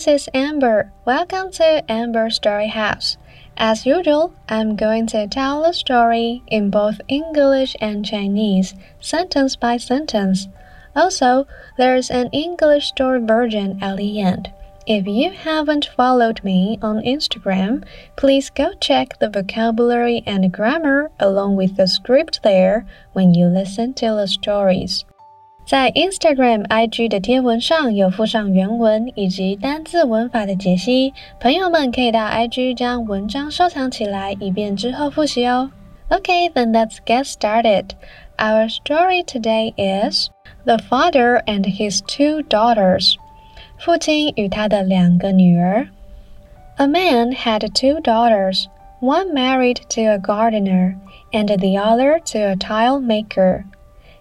this is Amber. Welcome to Amber Story House. As usual, I'm going to tell the story in both English and Chinese, sentence by sentence. Also, there's an English story version at the end. If you haven't followed me on Instagram, please go check the vocabulary and grammar along with the script there when you listen to the stories. 在 Instagram、IG 的贴文上有附上原文以及单字文法的解析，朋友们可以到 IG 将文章收藏起来，以便之后复习哦。Okay, then let's get started. Our story today is The Father and His Two Daughters. 父亲与他的两个女儿。A man had two daughters, one married to a gardener, and the other to a tile maker.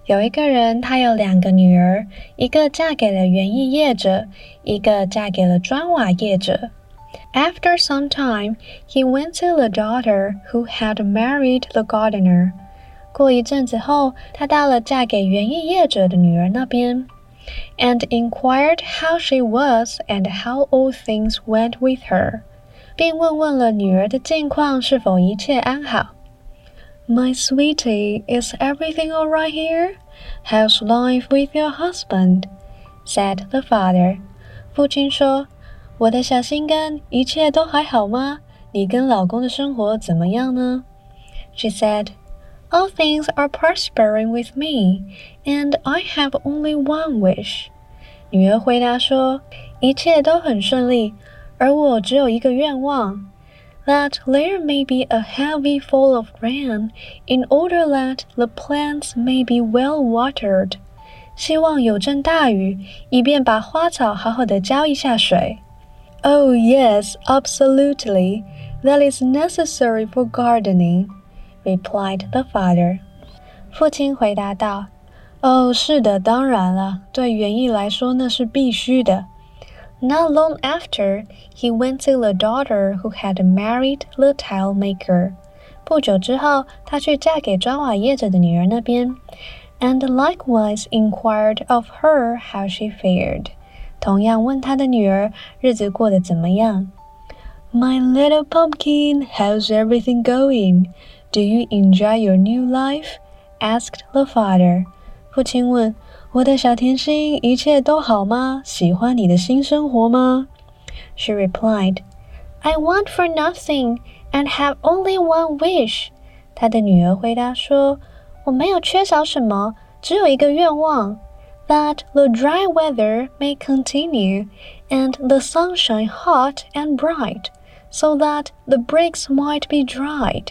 有一个人，他有两个女儿，一个嫁给了园艺业者，一个嫁给了砖瓦业者。After some time, he went to the daughter who had married the gardener. 过一阵子后，他到了嫁给园艺业者的女儿那边，and inquired how she was and how all things went with her，并问问了女儿的近况是否一切安好。My sweetie, is everything all right here? How's life with your husband? said the father. 父亲说：“我的小心肝，一切都还好吗？你跟老公的生活怎么样呢？” She said, "All things are prospering with me, and I have only one wish." 女儿回答说：“一切都很顺利，而我只有一个愿望。” that there may be a heavy fall of rain in order that the plants may be well watered. 希望有阵大雨，以便把花草好好的浇一下水。Oh yes, absolutely. That is necessary for gardening, replied the father. 父亲回答道：“哦，是的，当然了，对园艺来说那是必须的。” Not long after, he went to the daughter who had married the tile maker. 不久之后，他去嫁给砖瓦业者的女儿那边，and likewise inquired of her how she fared. 同样问他的女儿日子过得怎么样。My little pumpkin, how's everything going? Do you enjoy your new life? asked the father. 父亲问。 我的小甜心，一切都好吗？喜欢你的新生活吗？She replied, "I want for nothing and have only one wish." 她的女儿回答说：“我没有缺少什么，只有一个愿望：that the dry weather may continue and the sunshine hot and bright, so that the bricks might be dried."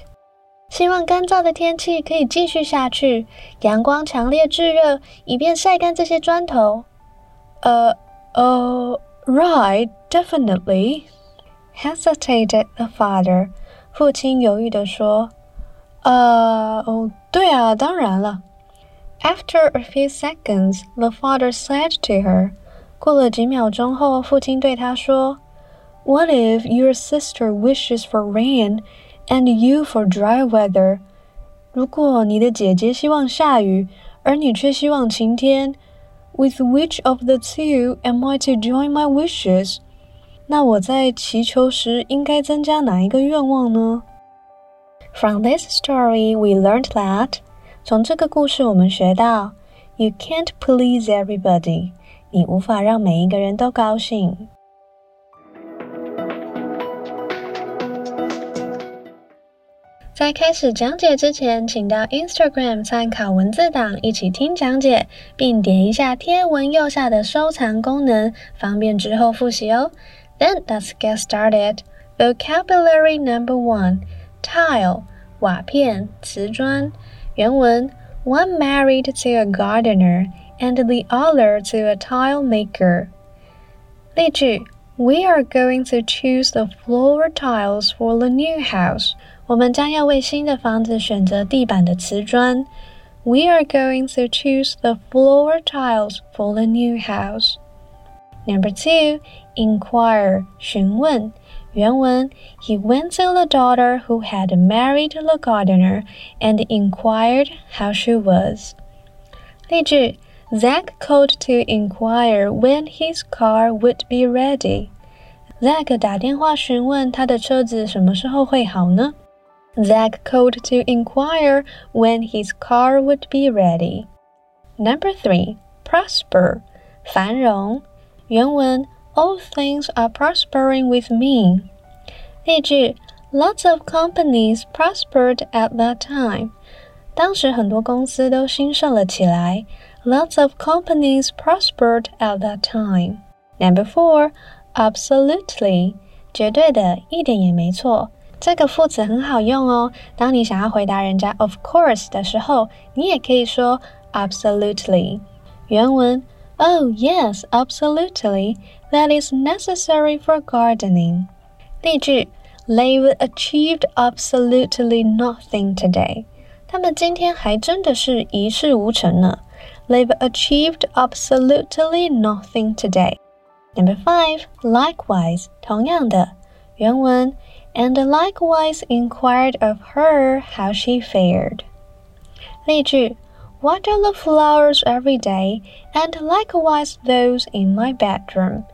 希望干燥的天气可以继续下去，阳光强烈炙热，以便晒干这些砖头。呃呃，right, definitely. Hesitated the father. 父亲犹豫地说：“呃，哦，对啊，当然了。” After a few seconds, the father said to her. 过了几秒钟后，父亲对他说：“What if your sister wishes for rain?” and you for dry weather。如果你的姐姐希望下雨，而你却希望晴天，with which of the two am I to join my wishes？那我在祈求时应该增加哪一个愿望呢？From this story, we learned that 从这个故事我们学到，you can't please everybody，你无法让每一个人都高兴。 在开始讲解之前，请到 Instagram 参考文字档，一起听讲解，并点一下贴文右下的收藏功能，方便之后复习哦。Then let's get started. Vocabulary number one: tile 瓦片、瓷砖。原文：One married to a gardener and the other to a tile maker. 例句：We are going to choose the floor tiles for the new house. 我们将要为新的房子选择地板的瓷砖。We are going to choose the floor tiles for the new house. Number two, inquire 询问。原文：He went to the daughter who had married the gardener and inquired how she was. 例句：Zach called to inquire when his car would be ready. Zack 打电话询问他的车子什么时候会好呢 ？Zack called to inquire when his car would be ready. Number three, prosper, 繁荣。原文 All things are prospering with me. 例句 Lots of companies prospered at that time. 当时很多公司都兴盛了起来。Lots of companies prospered at that time. Number four, absolutely，绝对的，一点也没错。 这个副词很好用哦。当你想要回答人家 of course 的时候，你也可以说 absolutely。原文：Oh yes, absolutely. That is necessary for gardening. 例句：They've achieved absolutely nothing today. 他们今天还真的是一事无成呢。They've achieved absolutely nothing today. Number five, likewise，同样的，原文 and likewise inquired of her how she fared. 例句：Water the flowers every day, and likewise those in my bedroom.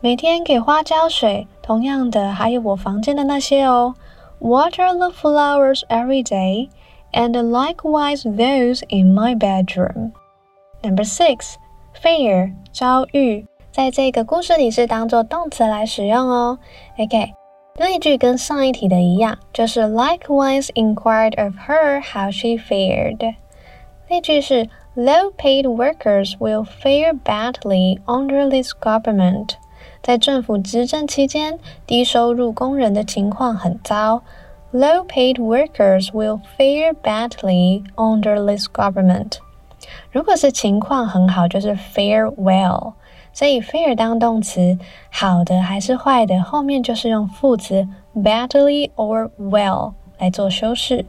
每天给花浇水，同样的还有我房间的那些哦。Water the flowers every day, and likewise those in my bedroom. Number six, fare 遭遇，在这个故事里是当做动词来使用哦。OK。例句跟上一题的一样，就是 likewise inquired of her how she fared。例句是 low-paid workers will fare badly under this government。在政府执政期间，低收入工人的情况很糟。Low-paid workers will fare badly under this government。如果是情况很好，就是 fare well。 所以 fair 当动词，好的还是坏的，后面就是用副词 badly or well 来做修饰。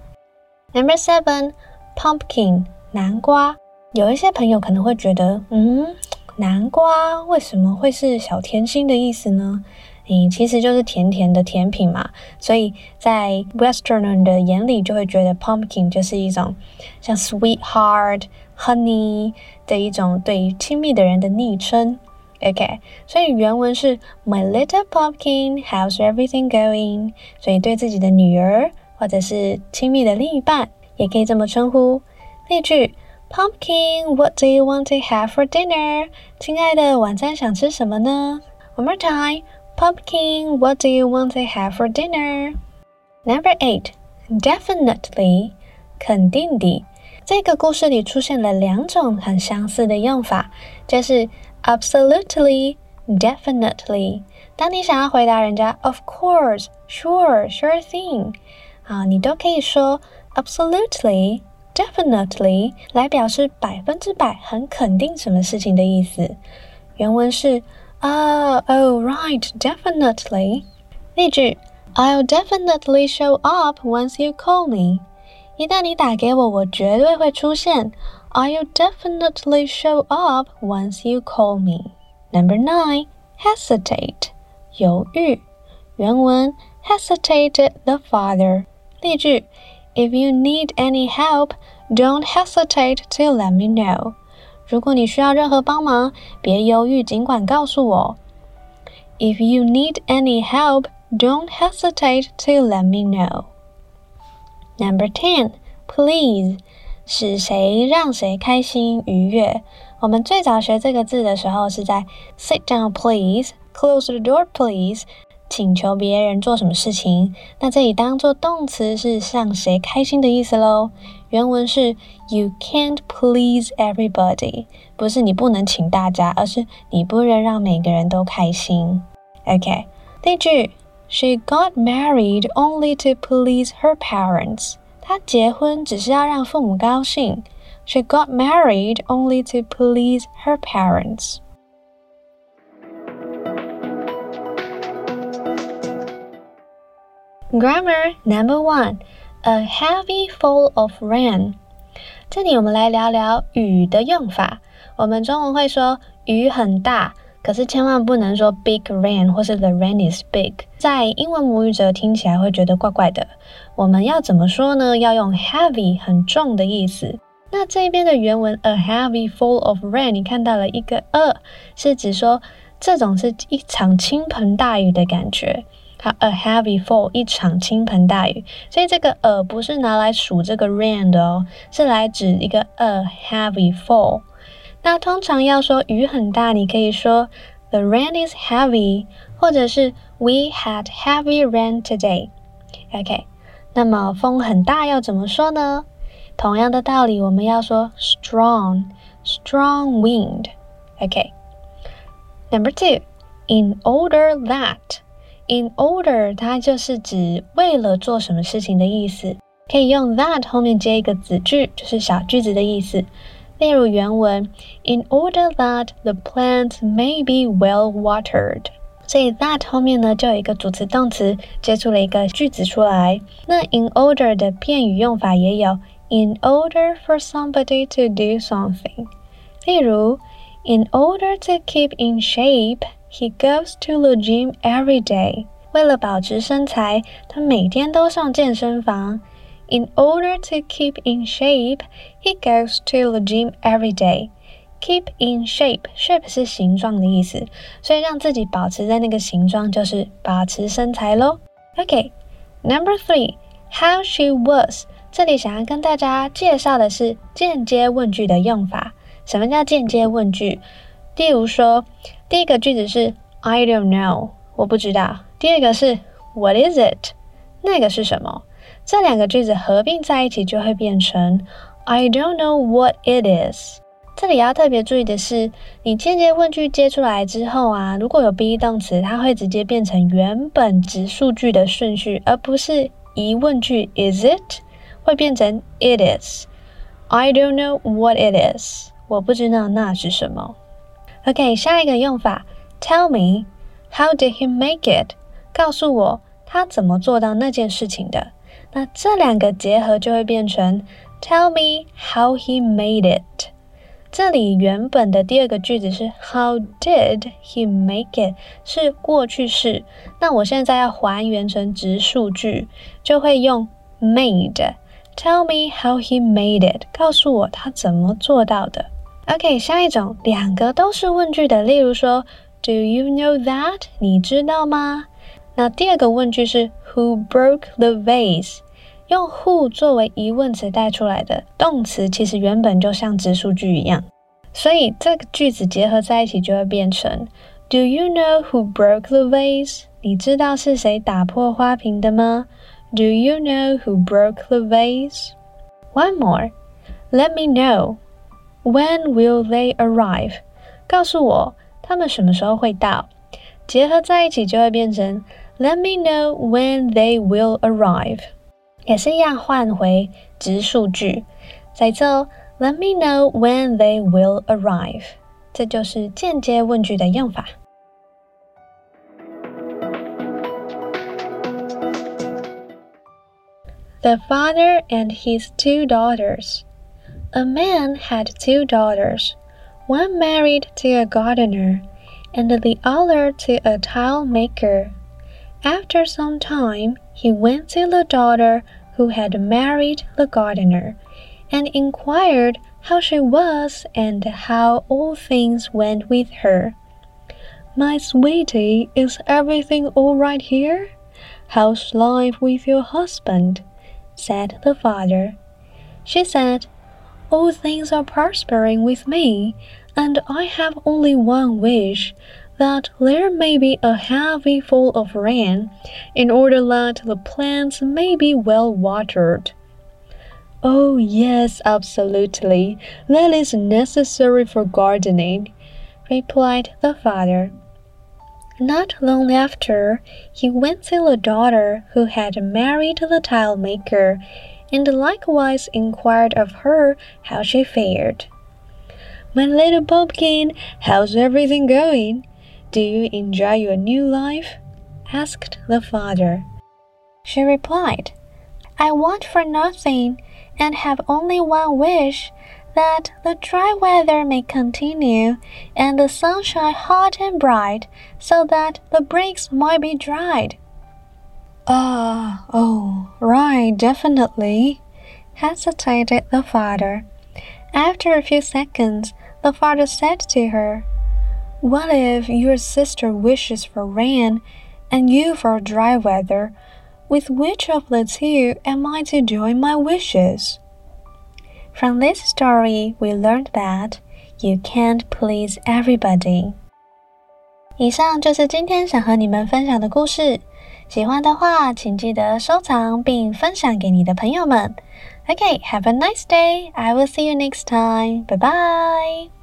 Number seven, pumpkin 南瓜。有一些朋友可能会觉得，嗯，南瓜为什么会是小甜心的意思呢？嗯，其实就是甜甜的甜品嘛。所以在 Westerner 的眼里，就会觉得 pumpkin 就是一种像 sweetheart、honey 的一种对于亲密的人的昵称。OK，所以原文是 My little pumpkin, how's everything going？所以对自己的女儿或者是亲密的另一半，也可以这么称呼。例句：Pumpkin, what do you want to have for dinner？亲爱的，晚餐想吃什么呢？One more time. Pumpkin, what do you want to have for dinner? Number eight, definitely，肯定的。这个故事里出现了两种很相似的用法，就是 Absolutely, definitely。当你想要回答人家 Of course, sure, sure thing，啊，你都可以说 Absolutely, definitely 来表示百分之百很肯定什么事情的意思。原文是啊，Oh, right, definitely。例句：I'll definitely show up once you call me。一旦你打给我，我绝对会出现。 I'll definitely show up once you call me. Number nine, hesitate. 犹豫。原文 hesitated the father. 例句 If you need any help, don't hesitate to let me know. 如果你需要任何帮忙，别犹豫，尽管告诉我。If you need any help, don't hesitate to let me know. Number ten, please. 使谁让谁开心愉悦？我们最早学这个字的时候是在 sit down please, close the door please，请求别人做什么事情。那这里当做动词是让谁开心的意思喽。原文是 you can't please everybody，不是你不能请大家，而是你不能让每个人都开心。OK，例句：She got married only to please her parents. 她结婚只是要让父母高兴。She got married only to please her parents. Grammar number one: A heavy fall of rain. 这里我们来聊聊雨的用法。我们中文会说雨很大。可是千万不能说 big rain 或是 the rain is big，在英文母语者听起来会觉得怪怪的。我们要怎么说呢？要用 heavy 很重的意思。那这边的原文 a heavy fall of rain，你看到了一个 a，是指说这种是一场倾盆大雨的感觉。好，a heavy fall，一场倾盆大雨。所以这个 a 不是拿来数这个 rain 的哦，是来指一个 a heavy fall。那通常要说雨很大，你可以说 the rain is heavy，或者是 we had heavy rain today。OK，那么风很大要怎么说呢？同样的道理，我们要说 strong，strong wind。OK，number two，in order that。In order，它就是指为了做什么事情的意思，可以用 that 后面接一个子句，就是小句子的意思。 例如原文，In order that the plants may be well watered，所以 that 后面呢就有一个主词动词接出了一个句子出来。那 in order 的片语用法也有，in order for somebody to do something。例如，In order to keep in shape。He goes to the gym every day. 为了保持身材，他每天都上健身房。 In order to keep in shape, he goes to the gym every day. Keep in shape, shape 是形状的意思，所以让自己保持在那个形状就是保持身材喽。OK, number three, how she was. 这里想要跟大家介绍的是间接问句的用法。什么叫间接问句？例如说。第一个句子是 I don't know，我不知道。第二个是 What is it？那个是什么？这两个句子合并在一起就会变成 I don't know what it is。这里要特别注意的是，你间接问句接出来之后啊，如果有 be 动词，它会直接变成原本直述句的顺序，而不是疑问句 Is it？会变成 It is。I don't know what it is。我不知道那是什么。OK，下一个用法，Tell me how did he make it？告诉我他怎么做到那件事情的。那这两个结合就会变成 Tell me how he made it。这里原本的第二个句子是 How did he make it？是过去式。那我现在要还原成直述句，就会用 made。Tell me how he made it。告诉我他怎么做到的。OK，下一种两个都是问句的，例如说，Do you know that？你知道吗？那第二个问句是 Who broke the vase？用 who 作为疑问词带出来的动词，其实原本就像直述句一样，所以这个句子结合在一起就会变成 Do you know who broke the vase？你知道是谁打破花瓶的吗？Do you know who broke the vase？One more，Let me know。When will they arrive？告诉我他们什么时候会到。结合在一起就会变成 Let me know when they will arrive。也是一样换回直述句，在这 Let me know when they will arrive。这就是间接问句的用法。The father and his two daughters. A man had two daughters, one married to a gardener, and the other to a tile maker. After some time, he went to the daughter who had married the gardener, and inquired how she was and how all things went with her. My sweetie, is everything all right here? How's life with your husband? said the father. She said, all things are prospering with me, and I have only one wish that there may be a heavy fall of rain, in order that the plants may be well watered. Oh, yes, absolutely. That is necessary for gardening, replied the father. Not long after, he went to the daughter who had married the tile maker and likewise inquired of her how she fared. My little pumpkin, how's everything going? Do you enjoy your new life? asked the father. She replied, I want for nothing and have only one wish that the dry weather may continue and the sunshine hot and bright so that the bricks might be dried. Ah, oh, right, definitely, hesitated the father. After a few seconds, the father said to her, What if your sister wishes for rain and you for dry weather? With which of the two am I to join my wishes? From this story, we learned that you can't please everybody. 以上就是今天想和你们分享的故事。喜欢的话，请记得收藏并分享给你的朋友们。Okay, have a nice day. I will see you next time. Bye bye.